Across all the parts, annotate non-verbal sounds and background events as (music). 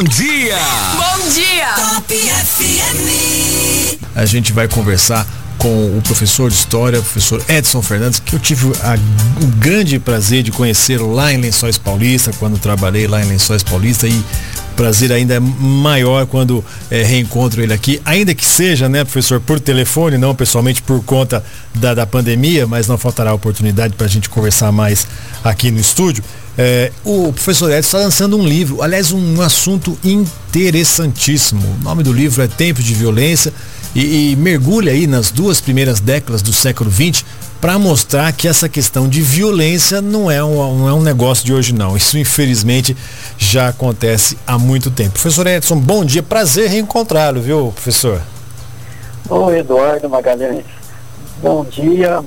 bom dia! Bom dia! Top FM! A gente vai conversar com o professor de História, o professor Edson Fernandes, que eu tive a, o grande prazer de conhecê-lo lá em Lençóis Paulista, quando trabalhei lá em Lençóis Paulista e prazer ainda é maior quando é, reencontro ele aqui, ainda que seja, né, professor, por telefone, não pessoalmente por conta da, da pandemia, mas não faltará oportunidade para a gente conversar mais aqui no estúdio. É, o professor Edson está lançando um livro, aliás, um, assunto interessantíssimo. O nome do livro é Tempos de Violência e, e mergulha aí nas duas primeiras décadas do século XX para mostrar que essa questão de violência não é, um, não é um negócio de hoje não. Isso infelizmente já acontece há muito tempo. Professor Edson, bom dia, prazer reencontrá-lo, viu, professor? Oi, Eduardo Magalhães. Bom dia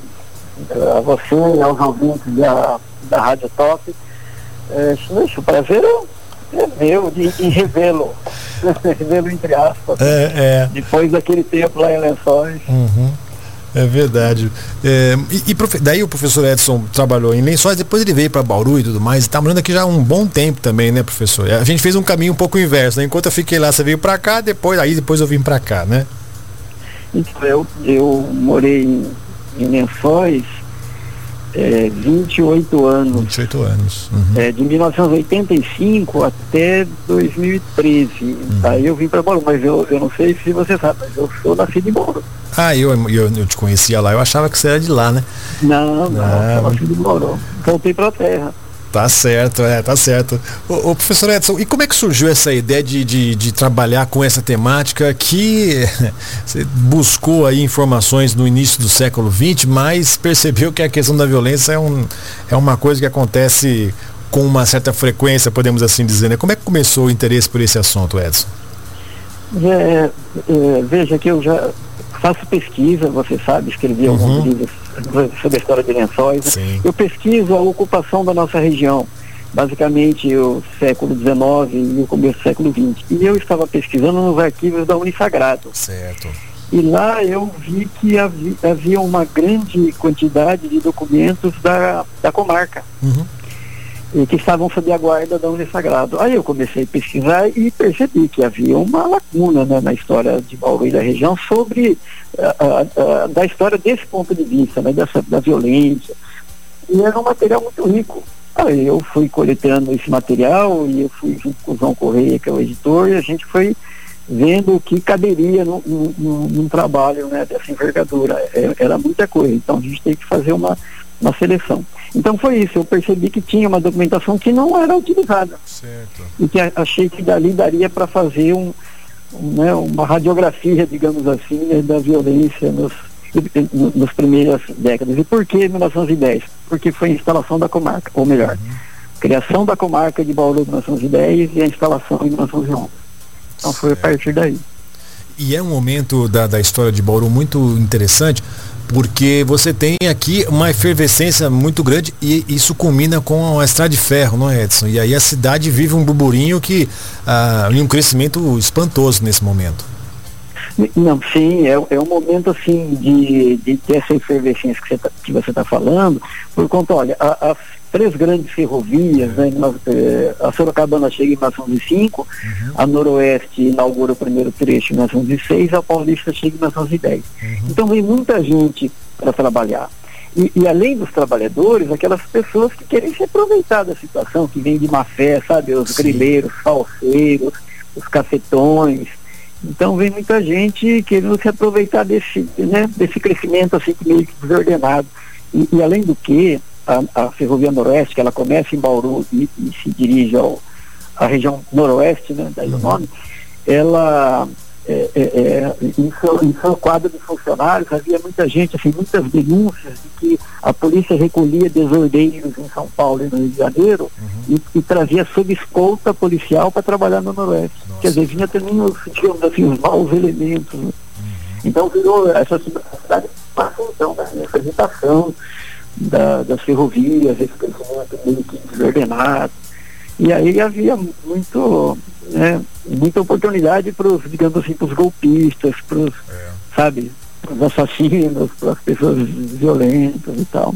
a você e aos ouvintes da, da Rádio Top. É, o prazer é meu de, de revê-lo. (laughs) revê-lo entre aspas. É, é. Depois daquele tempo lá em Lençóis. Uhum. É verdade. É, e, e, daí o professor Edson trabalhou em Lençóis, depois ele veio para Bauru e tudo mais, e está morando aqui já há um bom tempo também, né, professor? A gente fez um caminho um pouco inverso, né? Enquanto eu fiquei lá, você veio para cá, depois aí depois eu vim para cá, né? Então, eu, eu morei em, em Lençóis é, 28 anos. 28 anos. Uhum. É, de 1985 até 2013. Uhum. Aí eu vim para Bauru, mas eu, eu não sei se você sabe, mas eu sou nascido em Bauru. Ah, eu, eu, eu te conhecia lá, eu achava que você era de lá, né? Não, não, eu nascido em Bauru. Voltei para a terra. Tá certo, é, tá certo. O, professor Edson, e como é que surgiu essa ideia de, de, de, trabalhar com essa temática que (laughs) você buscou aí informações no início do século XX, mas percebeu que a questão da violência é, um, é uma coisa que acontece com uma certa frequência, podemos assim dizer, né? Como é que começou o interesse por esse assunto, Edson? É, é, veja que eu já faço pesquisa, você sabe, escrevi uhum. alguns livros sobre a história de lençóis. Sim. Eu pesquiso a ocupação da nossa região, basicamente o século XIX e o começo do século XX. E eu estava pesquisando nos arquivos da Unisagrado. Certo. E lá eu vi que havia, havia uma grande quantidade de documentos da, da comarca. Uhum e que estavam sob a guarda da União Sagrado. Aí eu comecei a pesquisar e percebi que havia uma lacuna né, na história de Bauru e da região sobre uh, uh, da história desse ponto de vista, né, dessa, da violência. E era um material muito rico. Aí eu fui coletando esse material e eu fui junto com o João Correia, que é o editor, e a gente foi vendo o que caberia num, num trabalho né, dessa envergadura. É, era muita coisa. Então a gente tem que fazer uma, uma seleção. Então foi isso, eu percebi que tinha uma documentação que não era utilizada. Certo. E que achei que dali daria para fazer um, um, né, uma radiografia, digamos assim, né, da violência nos, primeiras décadas. E por que 1910? Porque foi a instalação da comarca, ou melhor, uhum. criação da comarca de Bauru em 1910 e a instalação em 1911. Então foi a partir daí. E é um momento da, da história de Bauru muito interessante, porque você tem aqui uma efervescência muito grande e isso culmina com a estrada de ferro, não é, Edson? E aí a cidade vive um burburinho que ah, um crescimento espantoso nesse momento. Não, sim, é, é um momento assim de, de ter essa efervescência que você está tá falando, por conta, olha, a, as três grandes ferrovias, né, eh, a Sorocabana chega em 1905, uhum. a Noroeste inaugura o primeiro trecho em 1906, a Paulista chega em 1910. Uhum. Então vem muita gente para trabalhar. E, e, além dos trabalhadores, aquelas pessoas que querem se aproveitar da situação, que vêm de má fé, sabe, os Sim. grileiros, falseiros, os cafetões, então vem muita gente querendo se aproveitar desse, né, desse crescimento assim meio que desordenado. E, e além do que, a, a, Ferrovia Noroeste, que ela começa em Bauru e, e se dirige ao, à região noroeste, né, daí uhum. o nome, ela é, é, é, em, seu, em seu quadro de funcionários havia muita gente, assim, muitas denúncias de que a polícia recolhia desordeiros em São Paulo e no Rio de Janeiro uhum. e, e, trazia sob escolta policial para trabalhar no Noroeste. Nossa. Quer dizer, vinha também os, digamos assim, os maus elementos. Né? Uhum. Então virou essa cidade uma função da representação da, das ferrovias, esse crescimento meio que desordenado. E aí havia muito, né, muita oportunidade para os, digamos assim, para os golpistas, para os, é. sabe, para os assassinos, para as pessoas violentas e tal.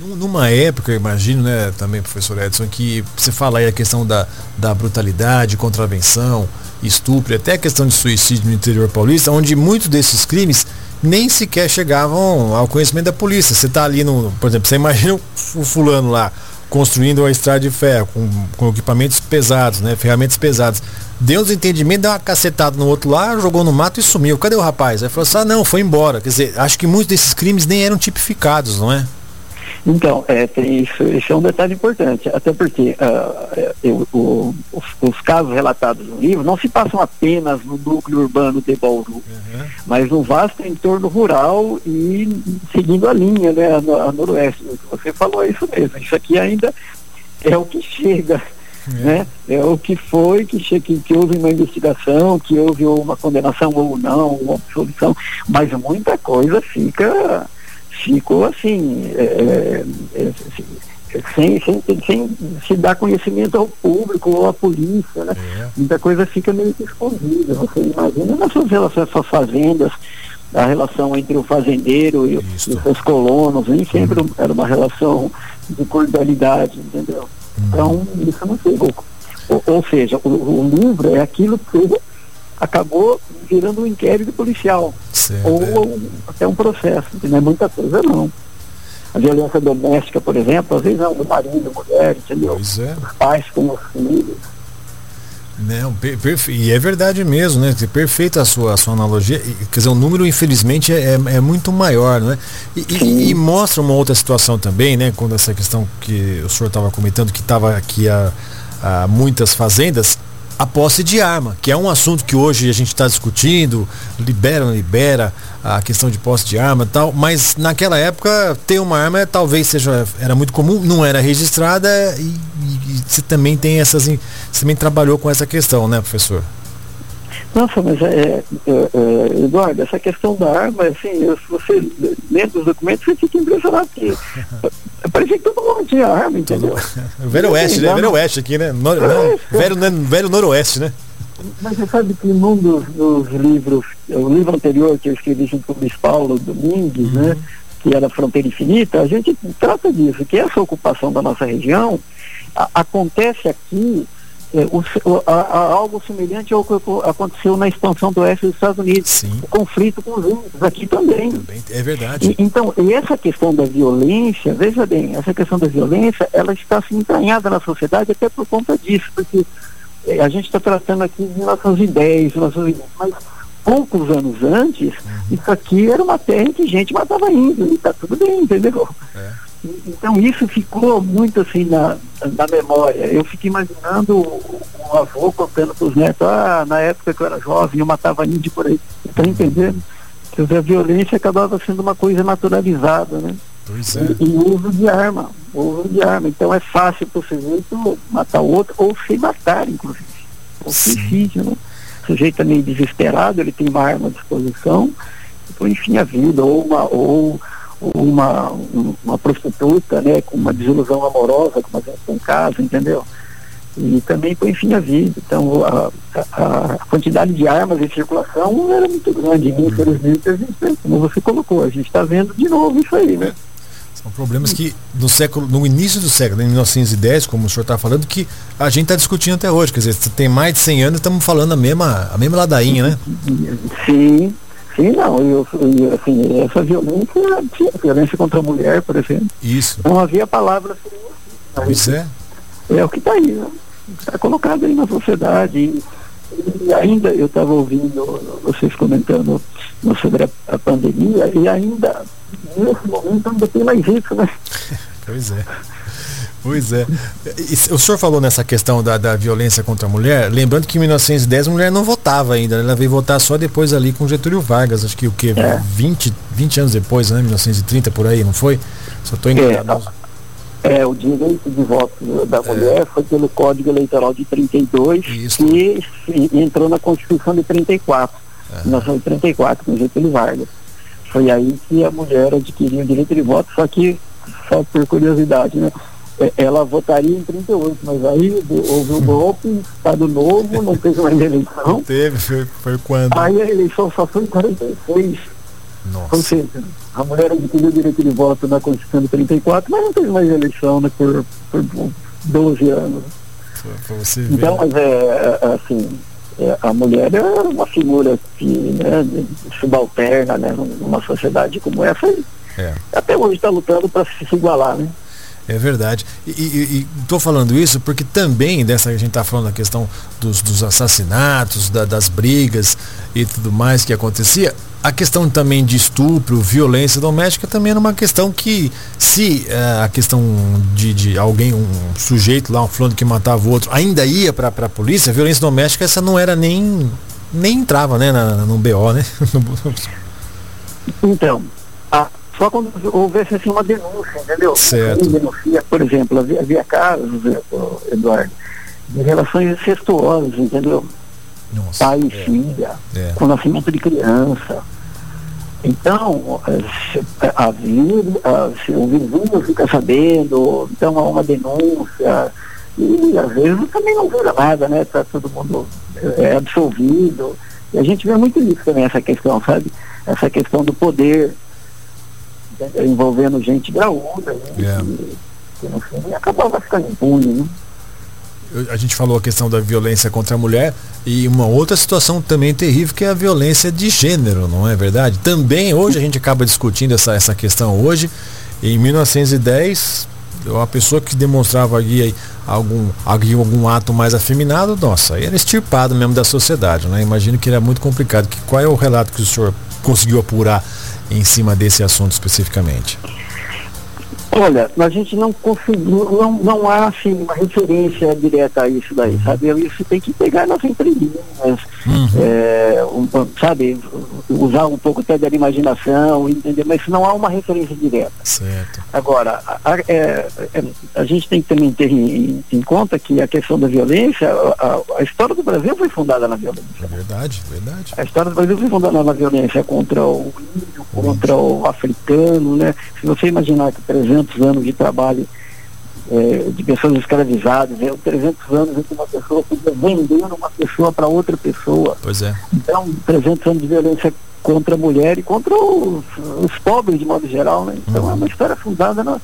Numa época, imagino, né, também, professor Edson, que você fala aí a questão da, da brutalidade, contravenção, estupro, até a questão de suicídio no interior paulista, onde muitos desses crimes nem sequer chegavam ao conhecimento da polícia. Você está ali no, por exemplo, você imagina o fulano lá construindo uma estrada de ferro com, com equipamentos pesados, né, ferramentas pesadas. Deu um desentendimento, deu uma cacetada no outro lá, jogou no mato e sumiu. Cadê o rapaz? Aí falou assim, ah não, foi embora. Quer dizer, acho que muitos desses crimes nem eram tipificados, não é? Então, é, isso, isso é um detalhe importante, até porque uh, eu, o, os, os, casos relatados no livro não se passam apenas no núcleo urbano de Bauru, uhum. mas no vasto entorno rural e seguindo a linha, né, a, a noroeste. Você falou é isso mesmo, isso aqui ainda é o que chega. É. Né? é o que foi, que, que, que houve uma investigação, que houve uma condenação ou não, uma absolvição, mas muita coisa fica ficou assim, é, é, é assim, sem, sem, sem se dar conhecimento ao público ou à polícia, né? É. Muita coisa fica meio que escondida. Você imagina nas suas relações com as fazendas, a relação entre o fazendeiro e, os seus colonos, nem sempre uhum. era uma relação de cordialidade, entendeu? Uhum. Então, isso não chegou. Ou, ou seja, o, o livro é aquilo que acabou virando um inquérito policial certo, ou, é. até um processo, não é muita coisa não. A violência doméstica, por exemplo, às vezes é do marido, mulher, entendeu? Pois é. Os pais com os filhos. Não, e é verdade mesmo, né? Perfeita a sua, a sua analogia. Quer dizer, o número, infelizmente, é, é muito maior, não é? E, e, e, mostra uma outra situação também, né? Quando essa questão que o senhor estava comentando, que estava aqui a, a muitas fazendas, a posse de arma, que é um assunto que hoje a gente está discutindo, libera ou libera a questão de posse de arma e tal, mas naquela época ter uma arma talvez seja era muito comum, não era registrada e, e, e você também tem essas você também trabalhou com essa questão, né, professor? Nossa, mas é, é, é, Eduardo, essa questão da arma, assim, se você lê os documentos, você fica impressionado que (laughs) parecia que todo mundo tinha arma, entendeu? (laughs) Velho Oeste, né? Velho Oeste aqui, né? Nor, não, velho, velho Noroeste, né? Mas você sabe que num dos, dos, livros, o livro anterior que eu escrevi junto com o Luiz Paulo Domingues, né, uhum. né? Que era Fronteira Infinita, a gente trata disso, que essa ocupação da nossa região a, acontece aqui é, o, a, a, algo semelhante ao que aconteceu na expansão do oeste dos Estados Unidos. Sim. O conflito com os índios aqui também. também é verdade. E, então, essa questão da violência, veja bem, essa questão da violência, ela está assim, entranhada na sociedade até por conta disso, porque é, a gente está tratando aqui de 1910, 1920, mas poucos anos antes, uhum. isso aqui era uma terra em que gente matava índio, e está tudo bem, entendeu? É. Então isso ficou muito assim na, na memória. Eu fiquei imaginando um avô contando para os netos, ah, na época que eu era jovem, eu matava índio por aí. Está entendendo? Que a violência acabava sendo uma coisa naturalizada, né? Pois é. E, o uso de arma, o uso de arma. Então é fácil para o sujeito matar o outro ou se matar, inclusive. Ou suicídio, né? O sujeito é meio desesperado, ele tem uma arma à disposição, então enfim a vida, ou uma, ou uma, uma prostituta, né, com uma desilusão amorosa, com uma em casa, entendeu? E também põe fim à vida. Então, a, a, a, quantidade de armas em circulação não era muito grande. E, infelizmente, a gente, como você colocou, a gente está vendo de novo isso aí, né? São problemas que no século, no início do século, em 1910, como o senhor está falando, que a gente está discutindo até hoje. Quer dizer, tem mais de 100 anos estamos falando a mesma, a mesma ladainha, né? Sim, Sim, não, eu, eu, assim, essa violência, sim, violência contra a mulher, por exemplo. Isso. Não havia palavras Pois é. É o que está aí, né? Está colocado aí na sociedade. E, e ainda eu estava ouvindo vocês comentando sobre a, a, pandemia, e ainda, nesse momento, ainda tem mais isso, né? Pois é. Pois é. O senhor falou nessa questão da, da violência contra a mulher, lembrando que em 1910 a mulher não votava ainda, ela veio votar só depois ali com Getúlio Vargas, acho que o que? É. 20, 20 anos depois, né? 1930 por aí, não foi? Só estou enganado. É, é, o direito de voto da é. mulher é. foi pelo Código Eleitoral de 32 Isso. que entrou na Constituição de 34, é. 1934, com Getúlio Vargas. Foi aí que a mulher adquiriu o direito de voto, só que, só por curiosidade, né? É, ela votaria em 38, mas aí houve um golpe, Estado Novo, não teve uma eleição. Teve, foi, foi quando? Aí a eleição só foi em 46. Nossa. Ou seja, a mulher adquiriu o direito de voto na Constituição de 34, mas não teve mais eleição né, por, por 12 anos. Então, mas é, é assim, é, a mulher é uma figura que, né, subalterna né, numa sociedade como essa. É. Até hoje está lutando para se igualar, né? É verdade. E estou falando isso porque também dessa a gente está falando da questão dos, dos assassinatos, da, das brigas e tudo mais que acontecia. A questão também de estupro, violência doméstica também era uma questão que, se é, a questão de, de, alguém, um sujeito lá, um fulano que matava o outro, ainda ia para a polícia, a violência doméstica, essa não era nem. nem entrava né, na, no BO, né? (laughs) então, a só quando houvesse assim, uma denúncia, entendeu? Certo. Denuncia, por exemplo, havia, havia casos, eh, Eduardo, de relações incestuosas, entendeu? Nossa, Pai e é, filha, é. com nascimento de criança. Então, se, a, a, se o vizinho fica sabendo, então há uma denúncia, e às vezes também não vira nada, né? Está todo mundo é, absolvido. E a gente vê muito isso também, essa questão, sabe? Essa questão do poder envolvendo gente graúda, né? É. Que, que no fim acabava ficando impune, né? a gente falou a questão da violência contra a mulher e uma outra situação também terrível que é a violência de gênero, não é verdade? Também hoje a gente acaba discutindo essa, essa questão hoje. Em 1910, uma pessoa que demonstrava aí algum, algum ato mais afeminado, nossa, era extirpado mesmo da sociedade, né? Imagino que era muito complicado. Que, qual é o relato que o senhor conseguiu apurar em cima desse assunto especificamente? Olha, a gente não conseguiu, não, não há assim, uma referência direta a isso daí, uhum. sabe? Isso tem que pegar nas entrelinhas, uhum. é, um, sabe? Usar um pouco até da imaginação, entender, mas não há uma referência direta. Certo. Agora, a, a, é, é, a gente tem que também ter em, em, conta que a questão da violência, a, história do Brasil foi fundada na violência. É verdade, verdade. A história do Brasil foi fundada na violência contra o índio, contra o africano, né? Se você imaginar que, por exemplo, 300 anos de trabalho é, de pessoas escravizadas, é, 300 anos em que uma pessoa podia vender uma pessoa para outra pessoa. Pois é. Então, 300 anos de violência contra a mulher e contra os, os pobres de modo geral, né? Então uhum. é uma história fundada na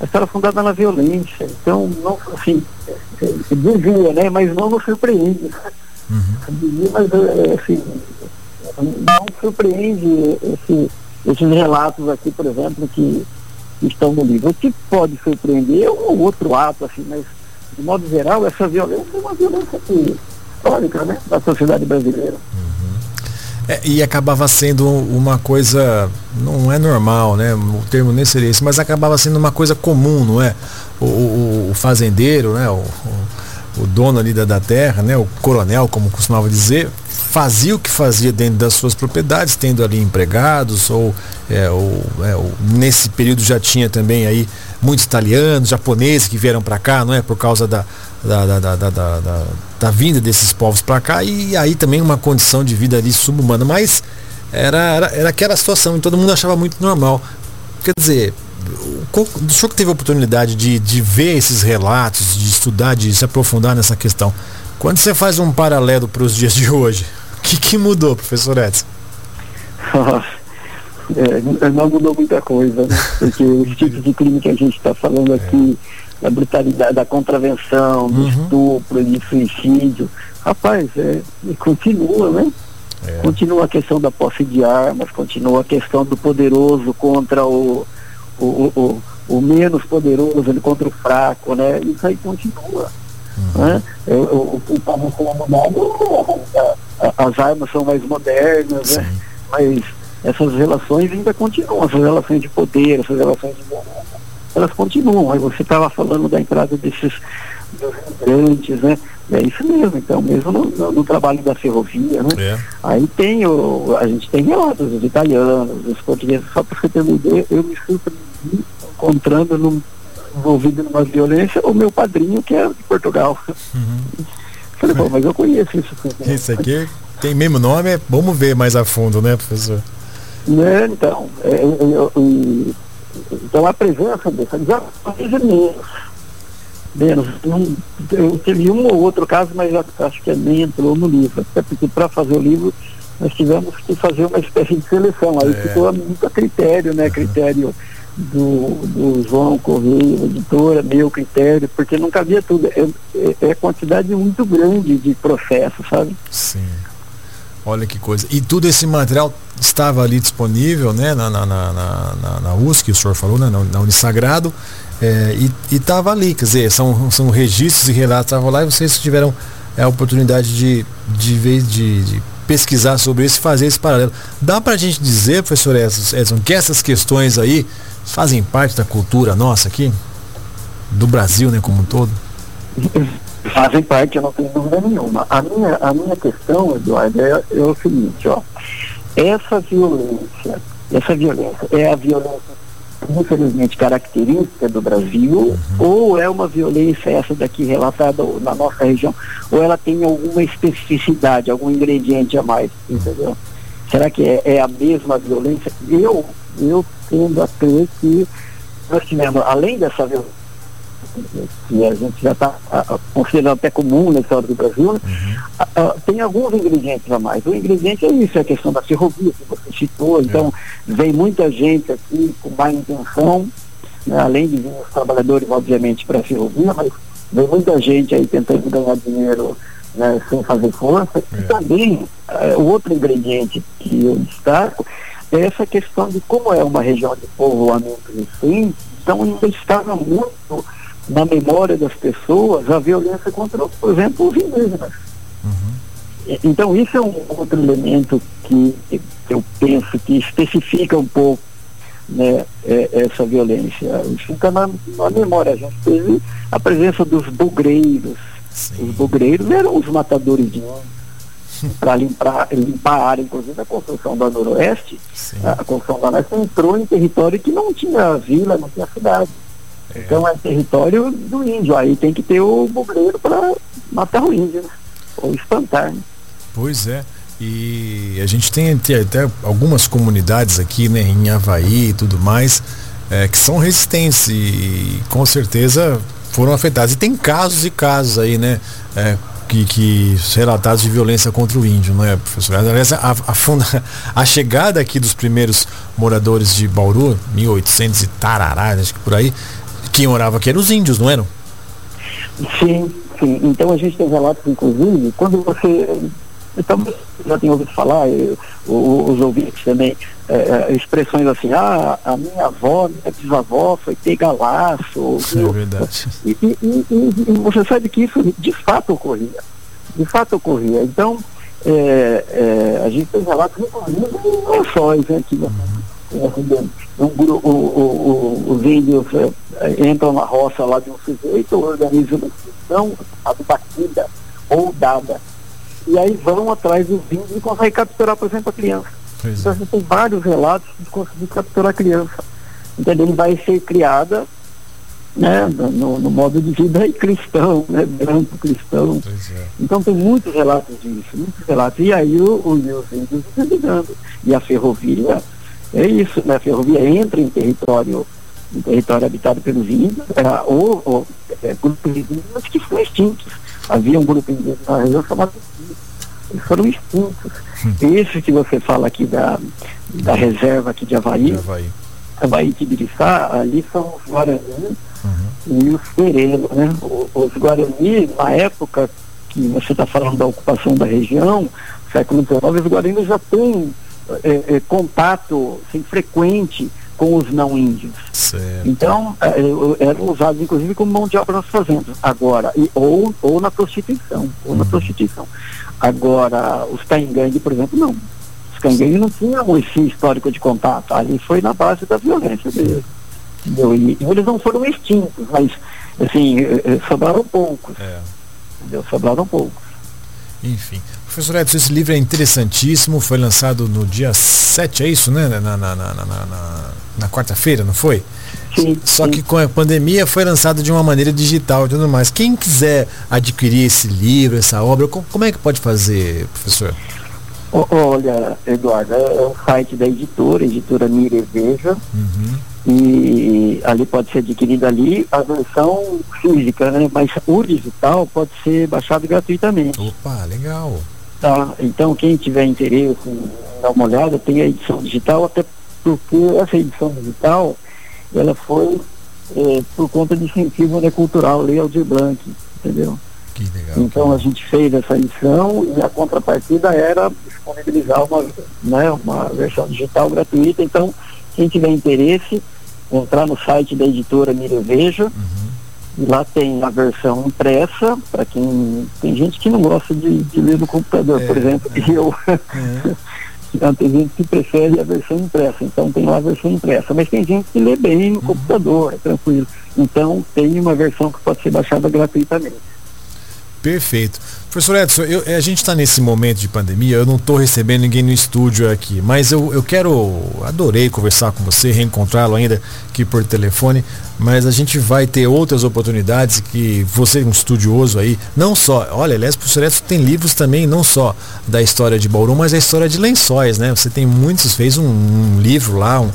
a história fundada na violência. Então, não, assim, é, é, devia, né? Mas não nos surpreende. Uhum. Devia, mas é, assim, não surpreende esse, esses relatos aqui, por exemplo, que estão no livro. O que pode surpreender é um ou outro ato, assim, mas, de modo geral, essa violência é uma violência histórica né, da sociedade brasileira. Uhum. É, e acabava sendo uma coisa, não é normal, né? O termo nem seria esse, mas acabava sendo uma coisa comum, não é? O, o, o fazendeiro, né? O, o, dono ali da, da terra, né? O coronel, como costumava dizer, fazia o que fazia dentro das suas propriedades, tendo ali empregados, ou, é, ou, é, ou nesse período já tinha também aí muitos italianos, japoneses que vieram para cá, não é? Por causa da, da, da, da, da, da vinda desses povos para cá, e aí também uma condição de vida ali subhumana. Mas era, era, era aquela situação e todo mundo achava muito normal. Quer dizer, o senhor que teve a oportunidade de, de ver esses relatos, de estudar, de se aprofundar nessa questão, quando você faz um paralelo para os dias de hoje, que, que mudou, professor Edson? é, não mudou muita coisa, né? porque os tipos de crime que a gente está falando aqui, é. da brutalidade, da contravenção, do uhum. estupro, de suicídio, rapaz, é, continua, né? É. Continua a questão da posse de armas, continua a questão do poderoso contra o, o, o, o, o menos poderoso, contra o fraco, né? Isso aí continua. Uhum. Né? O, o, foi mudado, as armas são mais modernas, né? mas essas relações ainda continuam, essas relações de poder, essas relações de elas continuam. Aí você estava falando da entrada desses imigrantes, né? É isso mesmo, então, mesmo no, no, no trabalho da ferrovia, né? É. Aí tem o, a gente tem relatos dos italianos, dos portugueses, só para você ter uma ideia, eu me surpreendi encontrando num, envolvido numa violência o meu padrinho que é de Portugal. Uhum. Falei, bom, mas eu conheço isso. Isso aqui tem mesmo nome, é, vamos ver mais a fundo, né, professor? Né, então, é, eu, eu, então a presença dessa desaparece menos. Menos. Não, eu tive um ou outro caso, mas acho que nem entrou no livro. Até porque para fazer o livro nós tivemos que fazer uma espécie de seleção. Aí é. ficou muito a critério, né? Uhum. Do, do João Correia, editora, meu critério, porque não cabia tudo. É, é, é quantidade muito grande de processo, sabe? Sim. Olha que coisa. E tudo esse material estava ali disponível, né, na, na, na, na, na USC, o senhor falou, né, na, na Unisagrado, é, e estava ali, quer dizer, são, são registros e relatos estavam lá e vocês tiveram a oportunidade de, de, vez de, de pesquisar sobre isso e fazer esse paralelo. Dá para a gente dizer, professor Edson, que essas questões aí fazem parte da cultura nossa aqui? Do Brasil, né, como um todo? Fazem parte, eu não tenho dúvida nenhuma. A minha, a minha questão, Eduardo, é, é o seguinte, ó. Essa violência, essa violência é a violência infelizmente característica do Brasil, uhum. ou é uma violência essa daqui relatada na nossa região, ou ela tem alguma especificidade, algum ingrediente a mais, entendeu? Será que é, é a mesma violência? Eu, eu tendo a crer que nós tivemos, além dessa violência, que a gente já está considerando até comum na história do Brasil, né? uhum. a, a, tem alguns ingredientes a mais. O ingrediente é isso, é a questão da ferrovia que você citou. É. Então, vem muita gente aqui com má intenção, né? além de vir os trabalhadores, obviamente, para a ferrovia, mas vem muita gente aí tentando ganhar dinheiro né, sem fazer força. É. E também, uh, o outro ingrediente que eu destaco é essa questão de como é uma região de povoamento recente, então ainda estava muito na memória das pessoas a violência contra, por exemplo, os indígenas. Uhum. Então isso é um outro elemento que eu penso que especifica um pouco né, é, essa violência. Fica na, na, memória. A gente teve a presença dos bugreiros. Sim. Os bugreiros eram os matadores de (laughs) para limpar, limpar a área, inclusive a construção da Noroeste, Sim. a construção da Noroeste entrou em território que não tinha vila, não tinha cidade. Então é território do índio. Aí tem que ter o bugreiro para matar o índio, né? ou espantar. Né? Pois é. E a gente tem até algumas comunidades aqui, né, em Havaí e tudo mais, é, que são resistentes e com certeza foram afetadas. E tem casos e casos aí, né? É, que, que relatados de violência contra o índio, não é, professor? Aliás, a, a, funda, (laughs) a chegada aqui dos primeiros moradores de Bauru, 1800 e tarará, acho que por aí, quem morava aqui eram os índios, não eram? Sim, sim. Então a gente tem relatos, inclusive, quando você. Então, já tem ouvido falar, eu, os ouvintes também, é, expressões assim, ah, a minha avó, minha bisavó foi pegar laço. É verdade. E, e, e, e, você sabe que isso de fato ocorria. De fato ocorria. Então, é, a gente tem relatos, inclusive, não só aqui, né? Uhum um, o, os índios entram na roça lá de um sujeito, organizam uma instituição, a batida ou dada. E aí vão atrás dos índios e conseguem capturar, por exemplo, a criança. Pois então é. a gente tem vários relatos de conseguir capturar a criança. Então ele vai ser criada né, no, no, modo de vida cristão, né, branco cristão. É. Então tem muitos relatos disso, muitos relatos. E aí o, o, os índios estão ligando. E a ferrovia é isso, né? A ferrovia entra em território, em território habitado pelos índios, é, ou, ou é, grupos indígenas que foram extintos. Havia um grupo indígena na região chamado eles foram extintos. Hum. Esse que você fala aqui da, da reserva aqui de Havaí, de Havaí. Havaí Tibiriçá, ali são os Guarani uhum. e os Pereira, né? Os Guarani, na época que você está falando da ocupação da região, século XIX, os Guarani já têm é, é, contato assim, frequente com os não índios. Certo. Então, é, é, eram usados inclusive como mão de obra nas fazendas. Agora, e, ou, ou na prostituição, ou uhum. na prostituição. Agora, os caingangue, por exemplo, não. Os caingangue não tinham esse histórico de contato. Ali foi na base da violência mesmo. E, e eles não foram extintos, mas assim, é, sobraram poucos. É. Entendeu? Sobraram poucos. Enfim. Professor Edson, esse livro é interessantíssimo, foi lançado no dia 7, é isso, né? Na, na, na, na, quarta-feira, não foi? Sim. Só que com a pandemia foi lançado de uma maneira digital e tudo mais. Quem quiser adquirir esse livro, essa obra, como é que pode fazer, professor? Olha, Eduardo, é um site da editora, editora Mire Veja. Uhum. E ali pode ser adquirida ali a versão física, né? Mas o digital pode ser baixado gratuitamente. Opa, legal. Tá, então quem tiver interesse em dar uma olhada, tem a edição digital, até porque essa edição digital, ela foi é, por conta de incentivo né, cultural, Lei Aldir Blanc, entendeu? Que legal. Então a gente fez essa edição e a contrapartida era disponibilizar uma, né, uma versão digital gratuita. Então, quem tiver interesse, entrar no site da editora Mira Veja. Uhum. Lá tem a versão impressa, para quem. Tem gente que não gosta de, de ler no computador, é, por exemplo, é. eu. É. (laughs) Então, tem gente que prefere a versão impressa, então tem lá a versão impressa. Mas tem gente que lê bem no uhum. computador, é tranquilo. Então tem uma versão que pode ser baixada gratuitamente. Perfeito. Professor Edson, eu, a gente está nesse momento de pandemia, eu não estou recebendo ninguém no estúdio aqui, mas eu, eu quero, adorei conversar com você, reencontrá-lo ainda aqui por telefone, mas a gente vai ter outras oportunidades que você um estudioso aí, não só, olha, aliás, professor Edson tem livros também, não só da história de Bauru, mas a história de lençóis, né? Você tem muitos, fez um, um livro lá, um,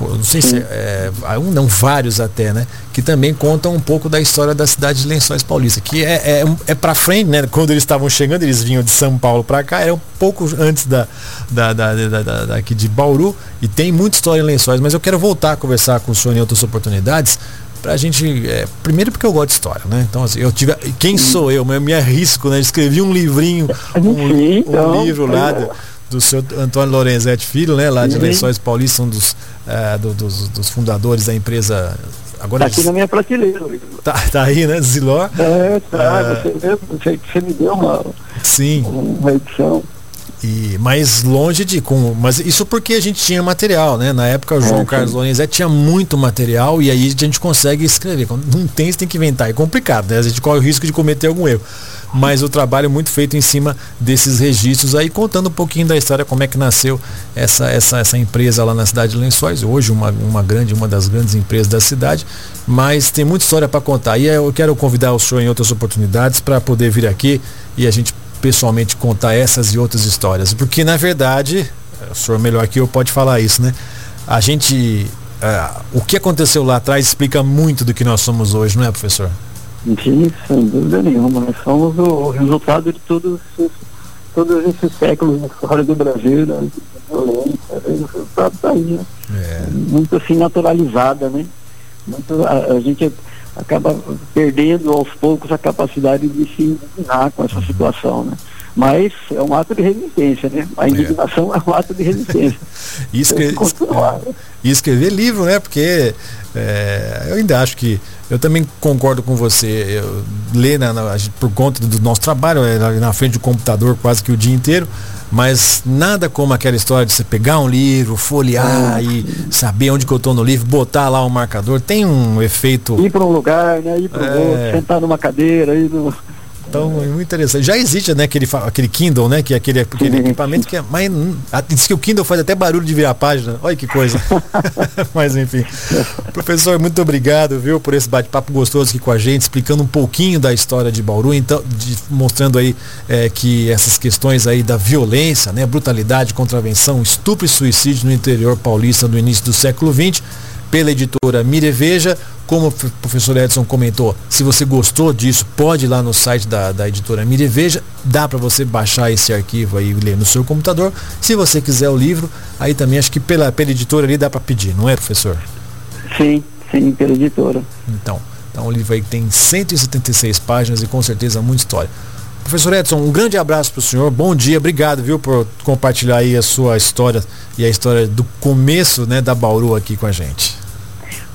não sei se é, é, um, não vários até, né? Que também contam um pouco da história da cidade de Lençóis Paulista, que é, é, é para frente, né? Quando eles estavam chegando, eles vinham de São Paulo para cá, era um pouco antes da, da, da, da, da, daqui de Bauru, e tem muita história em Lençóis, mas eu quero voltar a conversar com o senhor em outras oportunidades, pra gente. É, primeiro porque eu gosto de história, né? Então, assim, eu tive. Quem sou eu? Eu me arrisco, né? Escrevi um livrinho, um, um então, livro lá. Do, seu Antônio Lorenzetti Filho, né, lá de Lençóis Paulista, um dos, uh, do, dos, dos, fundadores da empresa. Agora tá aqui na minha prateleira. Tá, tá aí, né, Ziló? É, tá, uh, você, mesmo, você, você, me deu uma, sim. uma edição. E mais longe de com, mas isso porque a gente tinha material, né? Na época o João é, Carlos Lorenzetti tinha muito material e aí a gente consegue escrever. Quando não tem, você tem que inventar. É complicado, né? A gente corre o risco de cometer algum erro mas o trabalho é muito feito em cima desses registros aí, contando um pouquinho da história, como é que nasceu essa, essa, essa empresa lá na cidade de Lençóis, hoje uma, uma grande, uma das grandes empresas da cidade, mas tem muita história para contar. E eu quero convidar o senhor em outras oportunidades para poder vir aqui e a gente pessoalmente contar essas e outras histórias. Porque na verdade, o senhor melhor que eu pode falar isso, né? A gente. Uh, o que aconteceu lá atrás explica muito do que nós somos hoje, não é, professor? Sim, sem dúvida nenhuma. Nós somos o resultado de todos, todos esses séculos na história do Brasil, da violência. O resultado está aí, né? É. Muito assim naturalizada, né? Muito, a, a, gente acaba perdendo aos poucos a capacidade de se indignar com essa situação, né? Mas é um ato de resistência, né? A indignação é, é um ato de resistência. (laughs) e, escre... continuar, né? e escrever livro, né? Porque é, eu ainda acho que eu também concordo com você. Eu, ler na, na, por conta do nosso trabalho, é, na frente do computador quase que o dia inteiro, mas nada como aquela história de você pegar um livro, folhear ah, e saber onde que eu estou no livro, botar lá um marcador, tem um efeito. Ir para um lugar, né? Ir para é... outro, sentar numa cadeira, ir no. Então, é muito interessante. Já existe, né, aquele, aquele Kindle, né? Que é aquele, aquele equipamento que é. Mas diz que o Kindle faz até barulho de virar a página. Olha que coisa. (laughs) (laughs) mas enfim. Professor, muito obrigado, viu, por esse bate-papo gostoso aqui com a gente, explicando um pouquinho da história de Bauru, então, de, mostrando aí é, que essas questões aí da violência, né? Brutalidade, contravenção, estupro e suicídio no interior paulista no início do século XX pela editora Mireveja. Como o professor Edson comentou, se você gostou disso, pode ir lá no site da, da editora Mireveja. Dá para você baixar esse arquivo aí e ler no seu computador. Se você quiser o livro, aí também acho que pela, pela editora ali dá para pedir, não é, professor? Sim, sim, pela editora. Então, então o livro aí tem 176 páginas e com certeza muita história. Professor Edson, um grande abraço para o senhor, bom dia, obrigado, viu, por compartilhar aí a sua história e a história do começo, né, da Bauru aqui com a gente.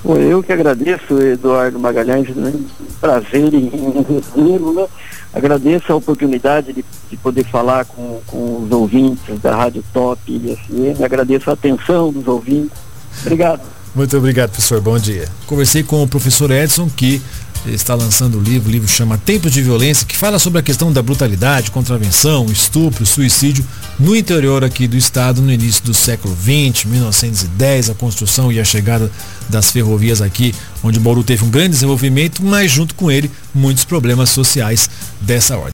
Eu que agradeço, Eduardo Magalhães, né? prazer em, recebê-lo, né? Agradeço a oportunidade de, de poder falar com, com, os ouvintes da Rádio Top e FM, agradeço a atenção dos ouvintes. Obrigado. Muito obrigado, professor. Bom dia. Conversei com o professor Edson, que está lançando o livro, o livro chama Tempos de Violência, que fala sobre a questão da brutalidade, contravenção, estupro, suicídio no interior aqui do estado no início do século XX, 1910, a construção e a chegada das ferrovias aqui, onde Bauru teve um grande desenvolvimento, mas junto com ele muitos problemas sociais dessa ordem.